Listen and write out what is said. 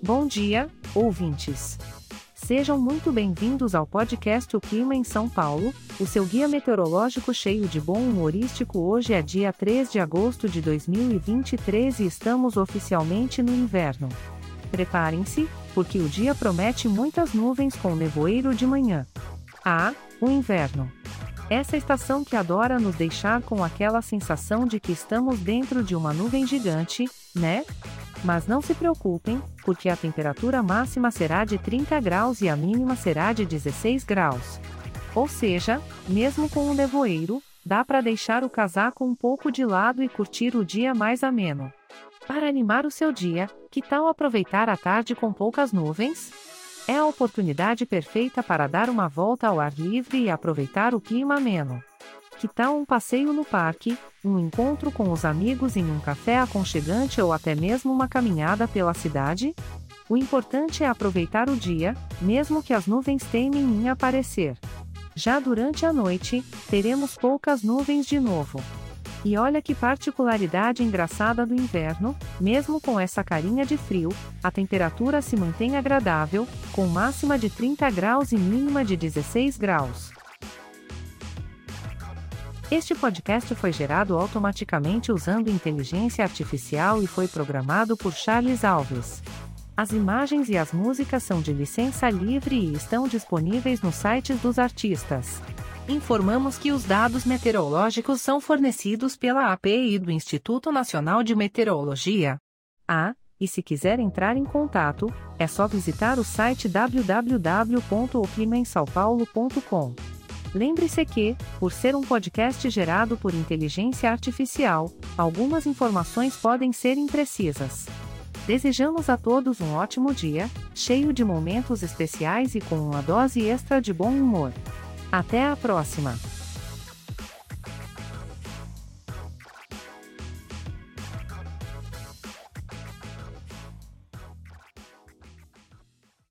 Bom dia, ouvintes. Sejam muito bem-vindos ao podcast O Clima em São Paulo, o seu guia meteorológico cheio de bom humorístico. Hoje é dia 3 de agosto de 2023 e estamos oficialmente no inverno. Preparem-se, porque o dia promete muitas nuvens com nevoeiro de manhã. Ah, o inverno. Essa estação que adora nos deixar com aquela sensação de que estamos dentro de uma nuvem gigante, né? Mas não se preocupem, porque a temperatura máxima será de 30 graus e a mínima será de 16 graus. Ou seja, mesmo com o nevoeiro, dá para deixar o casaco um pouco de lado e curtir o dia mais ameno. Para animar o seu dia, que tal aproveitar a tarde com poucas nuvens? É a oportunidade perfeita para dar uma volta ao ar livre e aproveitar o clima ameno. Que tal um passeio no parque, um encontro com os amigos em um café aconchegante ou até mesmo uma caminhada pela cidade? O importante é aproveitar o dia, mesmo que as nuvens teimem em aparecer. Já durante a noite, teremos poucas nuvens de novo. E olha que particularidade engraçada do inverno, mesmo com essa carinha de frio, a temperatura se mantém agradável, com máxima de 30 graus e mínima de 16 graus. Este podcast foi gerado automaticamente usando inteligência artificial e foi programado por Charles Alves. As imagens e as músicas são de licença livre e estão disponíveis nos sites dos artistas informamos que os dados meteorológicos são fornecidos pela API do Instituto Nacional de Meteorologia. Ah, e se quiser entrar em contato, é só visitar o site www.oclimaemsaopaulo.com. Lembre-se que, por ser um podcast gerado por inteligência artificial, algumas informações podem ser imprecisas. Desejamos a todos um ótimo dia, cheio de momentos especiais e com uma dose extra de bom humor. Até a próxima!